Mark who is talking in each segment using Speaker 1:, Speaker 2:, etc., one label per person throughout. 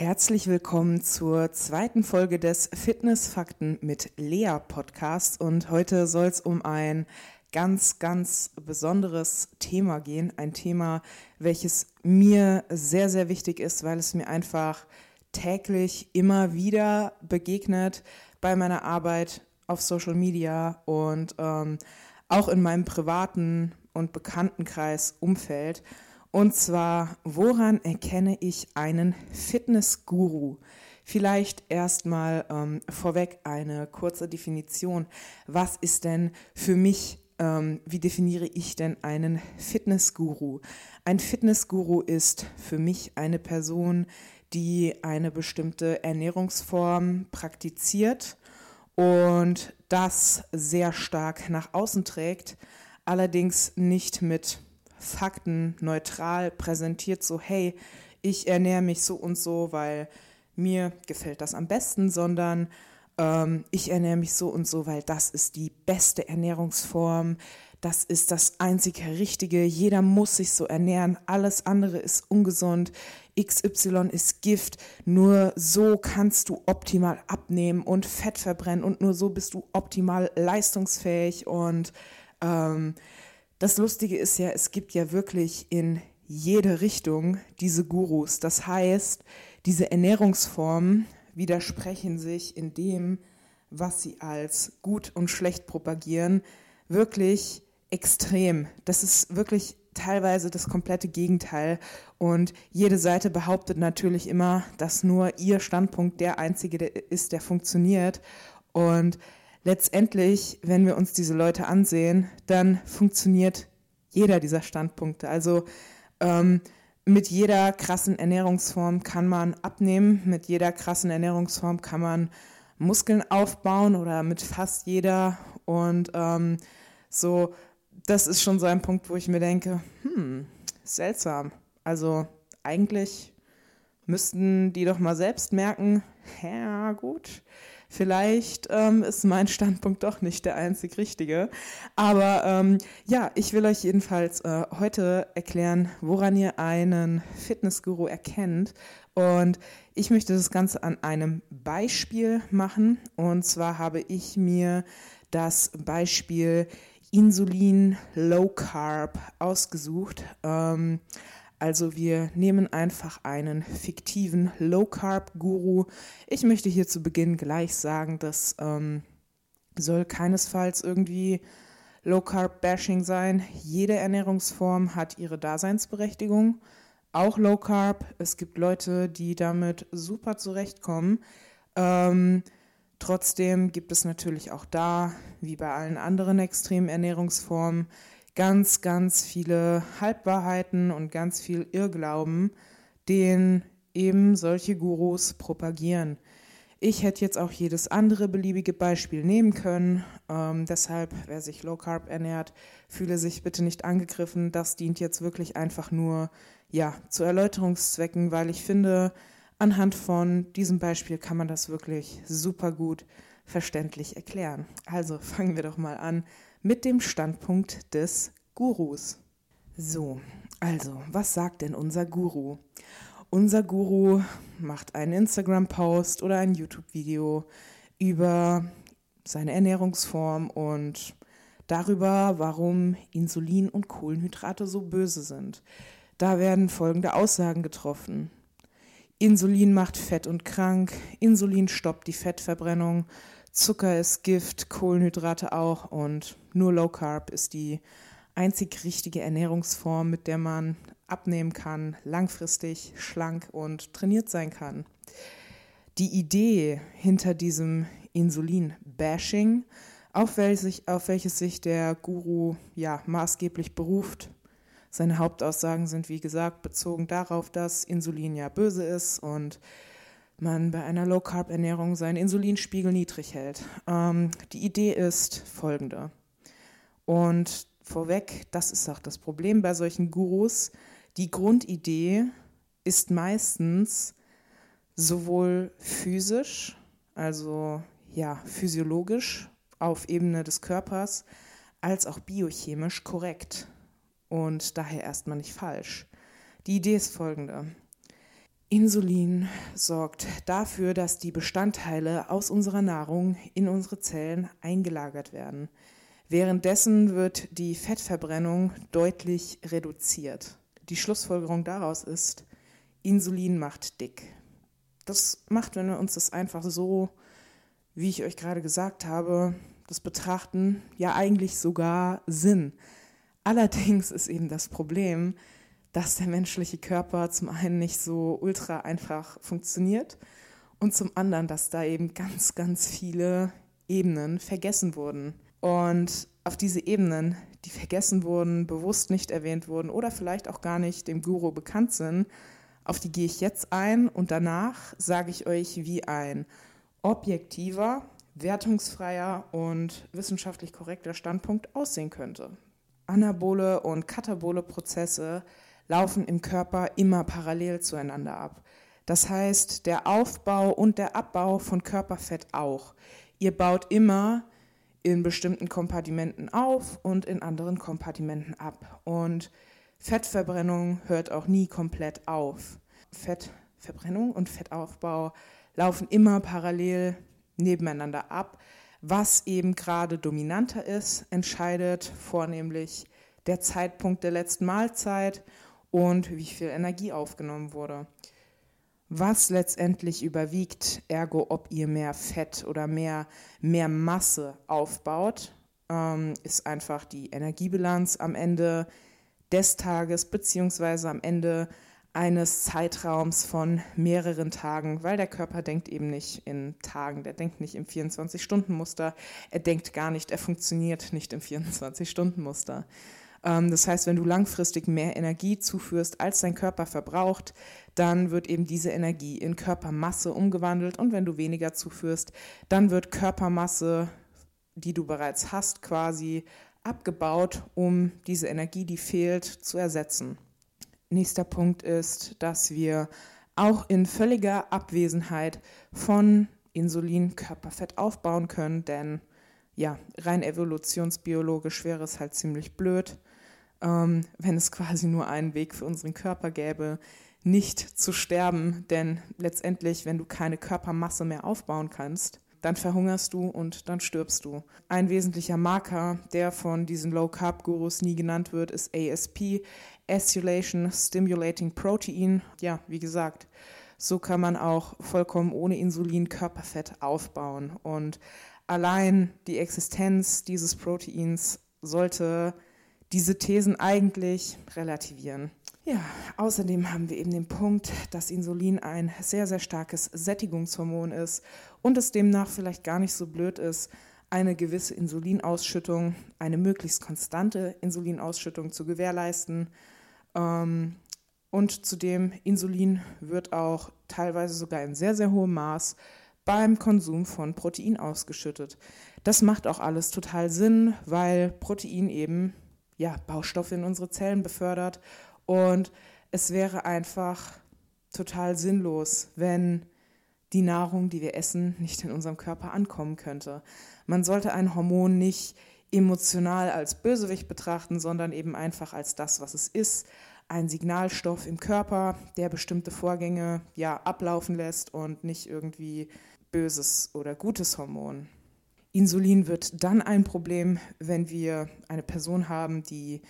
Speaker 1: Herzlich willkommen zur zweiten Folge des Fitnessfakten mit Lea Podcast und heute soll es um ein ganz, ganz besonderes Thema gehen. Ein Thema, welches mir sehr, sehr wichtig ist, weil es mir einfach täglich immer wieder begegnet bei meiner Arbeit auf Social Media und ähm, auch in meinem privaten und Bekanntenkreis Umfeld. Und zwar, woran erkenne ich einen Fitnessguru? Vielleicht erstmal ähm, vorweg eine kurze Definition. Was ist denn für mich, ähm, wie definiere ich denn einen Fitnessguru? Ein Fitnessguru ist für mich eine Person, die eine bestimmte Ernährungsform praktiziert und das sehr stark nach außen trägt, allerdings nicht mit Fakten neutral präsentiert, so hey, ich ernähre mich so und so, weil mir gefällt das am besten, sondern ähm, ich ernähre mich so und so, weil das ist die beste Ernährungsform, das ist das einzige Richtige, jeder muss sich so ernähren, alles andere ist ungesund, XY ist Gift, nur so kannst du optimal abnehmen und Fett verbrennen und nur so bist du optimal leistungsfähig und ähm, das Lustige ist ja, es gibt ja wirklich in jede Richtung diese Gurus. Das heißt, diese Ernährungsformen widersprechen sich in dem, was sie als gut und schlecht propagieren, wirklich extrem. Das ist wirklich teilweise das komplette Gegenteil. Und jede Seite behauptet natürlich immer, dass nur ihr Standpunkt der einzige ist, der funktioniert. Und letztendlich, wenn wir uns diese Leute ansehen, dann funktioniert jeder dieser Standpunkte. Also ähm, mit jeder krassen Ernährungsform kann man abnehmen, mit jeder krassen Ernährungsform kann man Muskeln aufbauen oder mit fast jeder. Und ähm, so, das ist schon so ein Punkt, wo ich mir denke, hm, seltsam. Also eigentlich müssten die doch mal selbst merken, ja gut, Vielleicht ähm, ist mein Standpunkt doch nicht der einzig richtige. Aber ähm, ja, ich will euch jedenfalls äh, heute erklären, woran ihr einen Fitnessguru erkennt. Und ich möchte das Ganze an einem Beispiel machen. Und zwar habe ich mir das Beispiel Insulin Low Carb ausgesucht. Ähm, also wir nehmen einfach einen fiktiven Low-Carb-Guru. Ich möchte hier zu Beginn gleich sagen, das ähm, soll keinesfalls irgendwie Low-Carb-Bashing sein. Jede Ernährungsform hat ihre Daseinsberechtigung. Auch Low-Carb. Es gibt Leute, die damit super zurechtkommen. Ähm, trotzdem gibt es natürlich auch da, wie bei allen anderen extremen Ernährungsformen, ganz, ganz viele Halbwahrheiten und ganz viel Irrglauben, den eben solche Gurus propagieren. Ich hätte jetzt auch jedes andere beliebige Beispiel nehmen können. Ähm, deshalb, wer sich Low Carb ernährt, fühle sich bitte nicht angegriffen. Das dient jetzt wirklich einfach nur ja, zu Erläuterungszwecken, weil ich finde, anhand von diesem Beispiel kann man das wirklich super gut verständlich erklären. Also fangen wir doch mal an mit dem Standpunkt des Gurus. So, also, was sagt denn unser Guru? Unser Guru macht einen Instagram-Post oder ein YouTube-Video über seine Ernährungsform und darüber, warum Insulin und Kohlenhydrate so böse sind. Da werden folgende Aussagen getroffen. Insulin macht fett und krank, Insulin stoppt die Fettverbrennung, Zucker ist Gift, Kohlenhydrate auch und nur Low Carb ist die einzig richtige Ernährungsform, mit der man abnehmen kann, langfristig schlank und trainiert sein kann. Die Idee hinter diesem Insulin-Bashing, auf, welches, auf welches sich der Guru ja maßgeblich beruft, seine Hauptaussagen sind, wie gesagt, bezogen darauf, dass Insulin ja böse ist und man bei einer Low-Carb-Ernährung seinen Insulinspiegel niedrig hält. Ähm, die Idee ist folgende. Und vorweg, das ist auch das Problem bei solchen Gurus. Die Grundidee ist meistens sowohl physisch, also ja, physiologisch auf Ebene des Körpers, als auch biochemisch korrekt und daher erstmal nicht falsch. Die Idee ist folgende. Insulin sorgt dafür, dass die Bestandteile aus unserer Nahrung in unsere Zellen eingelagert werden. Währenddessen wird die Fettverbrennung deutlich reduziert. Die Schlussfolgerung daraus ist, Insulin macht dick. Das macht, wenn wir uns das einfach so, wie ich euch gerade gesagt habe, das betrachten, ja eigentlich sogar Sinn. Allerdings ist eben das Problem, dass der menschliche Körper zum einen nicht so ultra einfach funktioniert und zum anderen, dass da eben ganz, ganz viele Ebenen vergessen wurden. Und auf diese Ebenen, die vergessen wurden, bewusst nicht erwähnt wurden oder vielleicht auch gar nicht dem Guru bekannt sind, auf die gehe ich jetzt ein und danach sage ich euch, wie ein objektiver, wertungsfreier und wissenschaftlich korrekter Standpunkt aussehen könnte. Anabole und katabole Prozesse laufen im Körper immer parallel zueinander ab. Das heißt, der Aufbau und der Abbau von Körperfett auch. Ihr baut immer in bestimmten Kompartimenten auf und in anderen Kompartimenten ab. Und Fettverbrennung hört auch nie komplett auf. Fettverbrennung und Fettaufbau laufen immer parallel nebeneinander ab. Was eben gerade dominanter ist, entscheidet vornehmlich der Zeitpunkt der letzten Mahlzeit und wie viel Energie aufgenommen wurde. Was letztendlich überwiegt, ergo ob ihr mehr Fett oder mehr, mehr Masse aufbaut, ähm, ist einfach die Energiebilanz am Ende des Tages beziehungsweise am Ende eines Zeitraums von mehreren Tagen, weil der Körper denkt eben nicht in Tagen, der denkt nicht im 24-Stunden-Muster, er denkt gar nicht, er funktioniert nicht im 24-Stunden-Muster. Ähm, das heißt, wenn du langfristig mehr Energie zuführst, als dein Körper verbraucht, dann wird eben diese Energie in Körpermasse umgewandelt und wenn du weniger zuführst, dann wird Körpermasse, die du bereits hast, quasi abgebaut, um diese Energie, die fehlt, zu ersetzen. Nächster Punkt ist, dass wir auch in völliger Abwesenheit von Insulin Körperfett aufbauen können, denn ja, rein evolutionsbiologisch wäre es halt ziemlich blöd, ähm, wenn es quasi nur einen Weg für unseren Körper gäbe, nicht zu sterben. Denn letztendlich, wenn du keine Körpermasse mehr aufbauen kannst, dann verhungerst du und dann stirbst du. Ein wesentlicher Marker, der von diesen Low-Carb-Gurus nie genannt wird, ist ASP, Acylation Stimulating Protein. Ja, wie gesagt, so kann man auch vollkommen ohne Insulin Körperfett aufbauen. Und allein die Existenz dieses Proteins sollte diese Thesen eigentlich relativieren. Ja, außerdem haben wir eben den Punkt, dass Insulin ein sehr, sehr starkes Sättigungshormon ist und es demnach vielleicht gar nicht so blöd ist, eine gewisse Insulinausschüttung, eine möglichst konstante Insulinausschüttung zu gewährleisten. Ähm, und zudem Insulin wird auch teilweise sogar in sehr, sehr hohem Maß beim Konsum von Protein ausgeschüttet. Das macht auch alles total Sinn, weil Protein eben ja, Baustoffe in unsere Zellen befördert. Und es wäre einfach total sinnlos, wenn die Nahrung, die wir essen, nicht in unserem Körper ankommen könnte. Man sollte ein Hormon nicht emotional als Bösewicht betrachten, sondern eben einfach als das, was es ist, ein Signalstoff im Körper, der bestimmte Vorgänge ja ablaufen lässt und nicht irgendwie böses oder gutes Hormon. Insulin wird dann ein Problem, wenn wir eine Person haben, die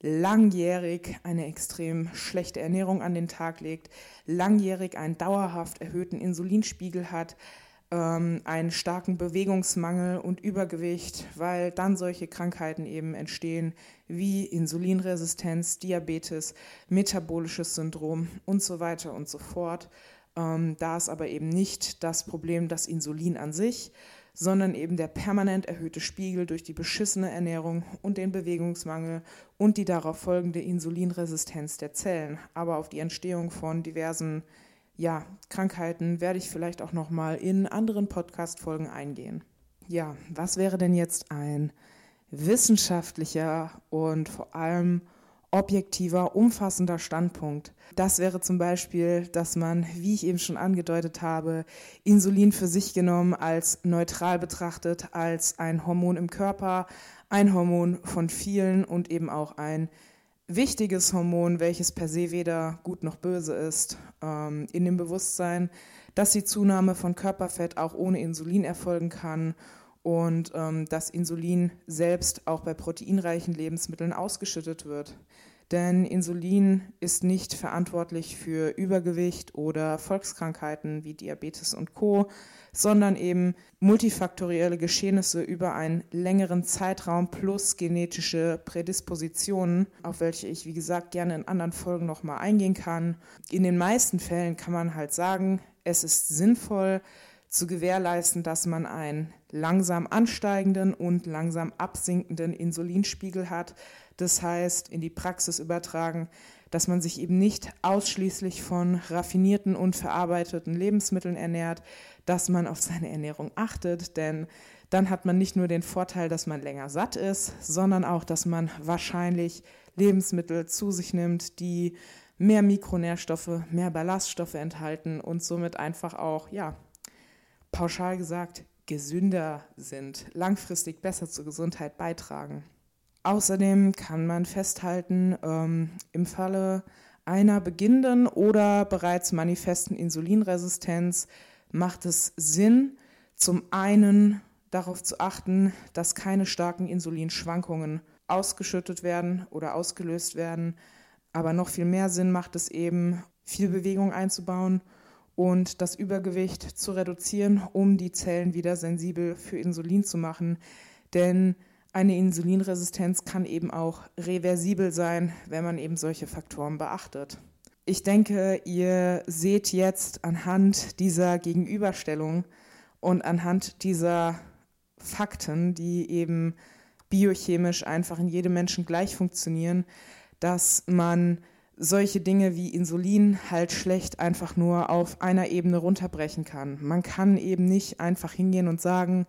Speaker 1: langjährig eine extrem schlechte Ernährung an den Tag legt, langjährig einen dauerhaft erhöhten Insulinspiegel hat, ähm, einen starken Bewegungsmangel und Übergewicht, weil dann solche Krankheiten eben entstehen wie Insulinresistenz, Diabetes, metabolisches Syndrom und so weiter und so fort. Ähm, da ist aber eben nicht das Problem das Insulin an sich, sondern eben der permanent erhöhte Spiegel durch die beschissene Ernährung und den Bewegungsmangel und die darauf folgende Insulinresistenz der Zellen. Aber auf die Entstehung von diversen ja, Krankheiten werde ich vielleicht auch noch mal in anderen Podcast-Folgen eingehen. Ja, was wäre denn jetzt ein wissenschaftlicher und vor allem objektiver, umfassender Standpunkt. Das wäre zum Beispiel, dass man, wie ich eben schon angedeutet habe, Insulin für sich genommen als neutral betrachtet, als ein Hormon im Körper, ein Hormon von vielen und eben auch ein wichtiges Hormon, welches per se weder gut noch böse ist, ähm, in dem Bewusstsein, dass die Zunahme von Körperfett auch ohne Insulin erfolgen kann und ähm, dass Insulin selbst auch bei proteinreichen Lebensmitteln ausgeschüttet wird. Denn Insulin ist nicht verantwortlich für Übergewicht oder Volkskrankheiten wie Diabetes und Co, sondern eben multifaktorielle Geschehnisse über einen längeren Zeitraum plus genetische Prädispositionen, auf welche ich, wie gesagt, gerne in anderen Folgen nochmal eingehen kann. In den meisten Fällen kann man halt sagen, es ist sinnvoll zu gewährleisten, dass man einen langsam ansteigenden und langsam absinkenden Insulinspiegel hat, das heißt, in die Praxis übertragen, dass man sich eben nicht ausschließlich von raffinierten und verarbeiteten Lebensmitteln ernährt, dass man auf seine Ernährung achtet, denn dann hat man nicht nur den Vorteil, dass man länger satt ist, sondern auch, dass man wahrscheinlich Lebensmittel zu sich nimmt, die mehr Mikronährstoffe, mehr Ballaststoffe enthalten und somit einfach auch, ja, pauschal gesagt, gesünder sind, langfristig besser zur Gesundheit beitragen. Außerdem kann man festhalten, ähm, im Falle einer beginnenden oder bereits manifesten Insulinresistenz macht es Sinn, zum einen darauf zu achten, dass keine starken Insulinschwankungen ausgeschüttet werden oder ausgelöst werden. Aber noch viel mehr Sinn macht es eben, viel Bewegung einzubauen und das Übergewicht zu reduzieren, um die Zellen wieder sensibel für Insulin zu machen. Denn eine Insulinresistenz kann eben auch reversibel sein, wenn man eben solche Faktoren beachtet. Ich denke, ihr seht jetzt anhand dieser Gegenüberstellung und anhand dieser Fakten, die eben biochemisch einfach in jedem Menschen gleich funktionieren, dass man solche Dinge wie Insulin halt schlecht einfach nur auf einer Ebene runterbrechen kann. Man kann eben nicht einfach hingehen und sagen,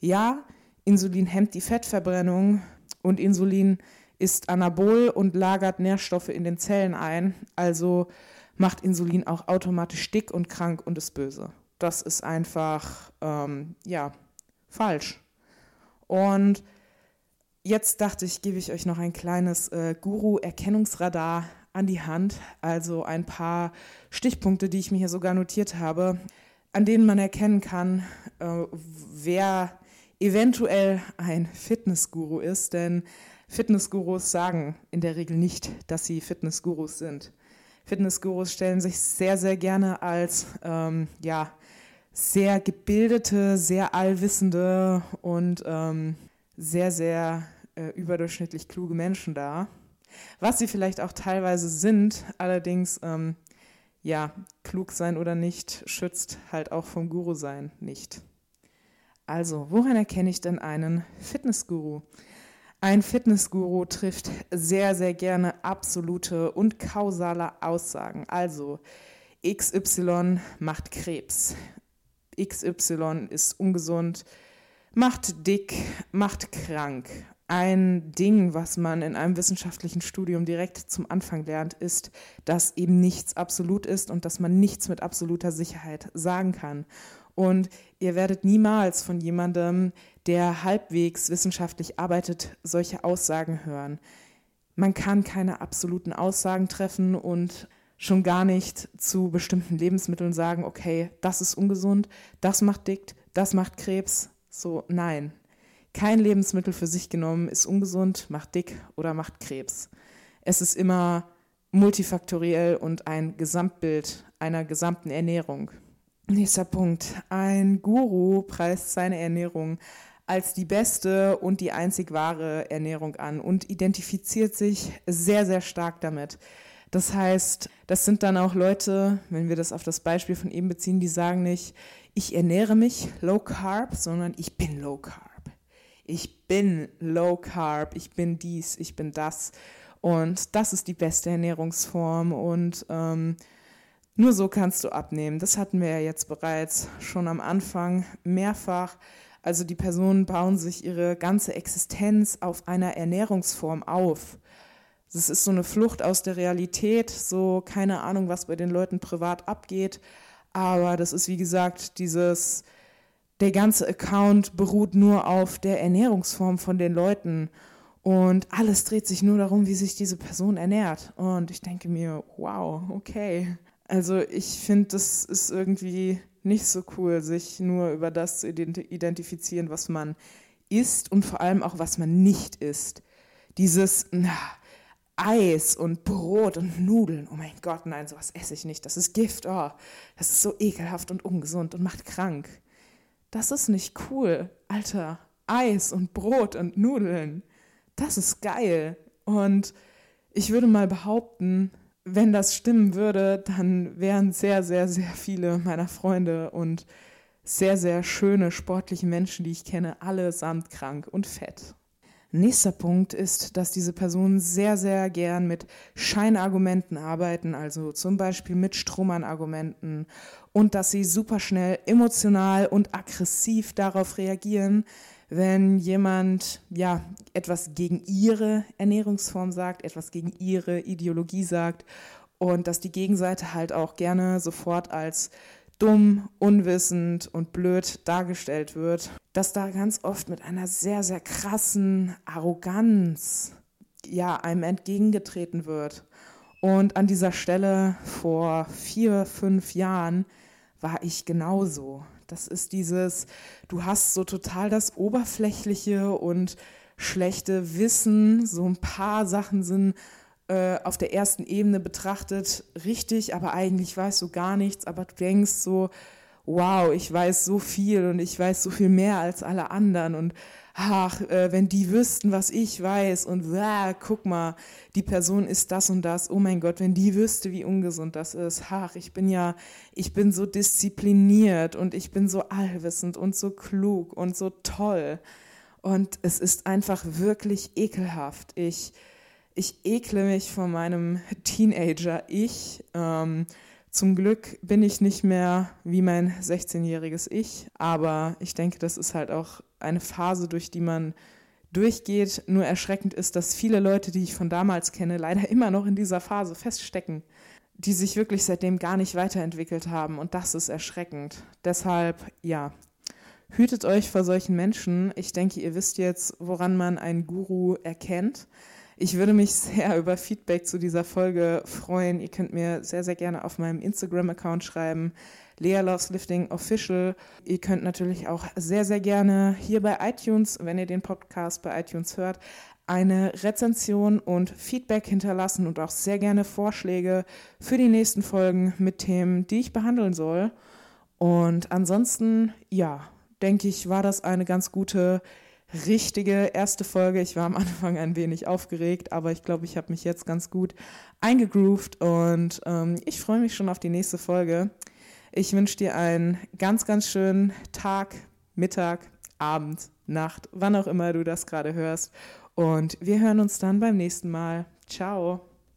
Speaker 1: ja, Insulin hemmt die Fettverbrennung und Insulin ist anabol und lagert Nährstoffe in den Zellen ein. Also macht Insulin auch automatisch dick und krank und ist böse. Das ist einfach, ähm, ja, falsch. Und jetzt dachte ich, gebe ich euch noch ein kleines äh, Guru-Erkennungsradar an die Hand. Also ein paar Stichpunkte, die ich mir hier sogar notiert habe, an denen man erkennen kann, äh, wer eventuell ein Fitnessguru ist, denn Fitnessgurus sagen in der Regel nicht, dass sie Fitnessgurus sind. Fitnessgurus stellen sich sehr, sehr gerne als ähm, ja, sehr gebildete, sehr allwissende und ähm, sehr, sehr äh, überdurchschnittlich kluge Menschen dar. Was sie vielleicht auch teilweise sind, allerdings, ähm, ja, klug sein oder nicht, schützt halt auch vom Guru sein nicht. Also, woran erkenne ich denn einen Fitnessguru? Ein Fitnessguru trifft sehr, sehr gerne absolute und kausale Aussagen. Also, XY macht Krebs, XY ist ungesund, macht dick, macht krank. Ein Ding, was man in einem wissenschaftlichen Studium direkt zum Anfang lernt, ist, dass eben nichts absolut ist und dass man nichts mit absoluter Sicherheit sagen kann. Und ihr werdet niemals von jemandem, der halbwegs wissenschaftlich arbeitet, solche Aussagen hören. Man kann keine absoluten Aussagen treffen und schon gar nicht zu bestimmten Lebensmitteln sagen, okay, das ist ungesund, das macht dick, das macht Krebs. So, nein. Kein Lebensmittel für sich genommen ist ungesund, macht dick oder macht Krebs. Es ist immer multifaktoriell und ein Gesamtbild einer gesamten Ernährung. Nächster Punkt. Ein Guru preist seine Ernährung als die beste und die einzig wahre Ernährung an und identifiziert sich sehr, sehr stark damit. Das heißt, das sind dann auch Leute, wenn wir das auf das Beispiel von eben beziehen, die sagen nicht, ich ernähre mich low carb, sondern ich bin low carb. Ich bin low carb, ich bin dies, ich bin das. Und das ist die beste Ernährungsform. Und ähm, nur so kannst du abnehmen. Das hatten wir ja jetzt bereits schon am Anfang mehrfach. Also die Personen bauen sich ihre ganze Existenz auf einer Ernährungsform auf. Das ist so eine Flucht aus der Realität, so keine Ahnung, was bei den Leuten privat abgeht. Aber das ist wie gesagt dieses, der ganze Account beruht nur auf der Ernährungsform von den Leuten. Und alles dreht sich nur darum, wie sich diese Person ernährt. Und ich denke mir, wow, okay. Also ich finde, das ist irgendwie nicht so cool, sich nur über das zu identifizieren, was man isst und vor allem auch, was man nicht isst. Dieses na, Eis und Brot und Nudeln, oh mein Gott, nein, sowas esse ich nicht, das ist Gift, oh, das ist so ekelhaft und ungesund und macht krank. Das ist nicht cool, Alter. Eis und Brot und Nudeln das ist geil. Und ich würde mal behaupten, wenn das stimmen würde, dann wären sehr, sehr, sehr viele meiner Freunde und sehr, sehr schöne sportliche Menschen, die ich kenne, allesamt krank und fett. Nächster Punkt ist, dass diese Personen sehr, sehr gern mit Scheinargumenten arbeiten, also zum Beispiel mit Strohmann-Argumenten und dass sie super schnell emotional und aggressiv darauf reagieren, wenn jemand ja etwas gegen ihre Ernährungsform sagt, etwas gegen ihre Ideologie sagt und dass die Gegenseite halt auch gerne sofort als dumm, unwissend und blöd dargestellt wird, dass da ganz oft mit einer sehr, sehr krassen Arroganz ja einem entgegengetreten wird. Und an dieser Stelle vor vier, fünf Jahren war ich genauso. Das ist dieses, du hast so total das oberflächliche und schlechte Wissen. So ein paar Sachen sind äh, auf der ersten Ebene betrachtet richtig, aber eigentlich weißt du gar nichts. Aber du denkst so, wow, ich weiß so viel und ich weiß so viel mehr als alle anderen und ach, äh, wenn die wüssten, was ich weiß und äh, guck mal, die Person ist das und das, oh mein Gott, wenn die wüsste, wie ungesund das ist, ach, ich bin ja, ich bin so diszipliniert und ich bin so allwissend und so klug und so toll und es ist einfach wirklich ekelhaft. Ich, ich ekle mich vor meinem Teenager-Ich. Ähm, zum Glück bin ich nicht mehr wie mein 16-jähriges Ich, aber ich denke, das ist halt auch eine Phase, durch die man durchgeht. Nur erschreckend ist, dass viele Leute, die ich von damals kenne, leider immer noch in dieser Phase feststecken, die sich wirklich seitdem gar nicht weiterentwickelt haben. Und das ist erschreckend. Deshalb, ja, hütet euch vor solchen Menschen. Ich denke, ihr wisst jetzt, woran man einen Guru erkennt. Ich würde mich sehr über Feedback zu dieser Folge freuen. Ihr könnt mir sehr, sehr gerne auf meinem Instagram-Account schreiben, Lea Loves Lifting Official. Ihr könnt natürlich auch sehr, sehr gerne hier bei iTunes, wenn ihr den Podcast bei iTunes hört, eine Rezension und Feedback hinterlassen und auch sehr gerne Vorschläge für die nächsten Folgen mit Themen, die ich behandeln soll. Und ansonsten, ja, denke ich, war das eine ganz gute richtige erste Folge. Ich war am Anfang ein wenig aufgeregt, aber ich glaube, ich habe mich jetzt ganz gut eingegroovt und ähm, ich freue mich schon auf die nächste Folge. Ich wünsche dir einen ganz, ganz schönen Tag, Mittag, Abend, Nacht, wann auch immer du das gerade hörst. Und wir hören uns dann beim nächsten Mal. Ciao.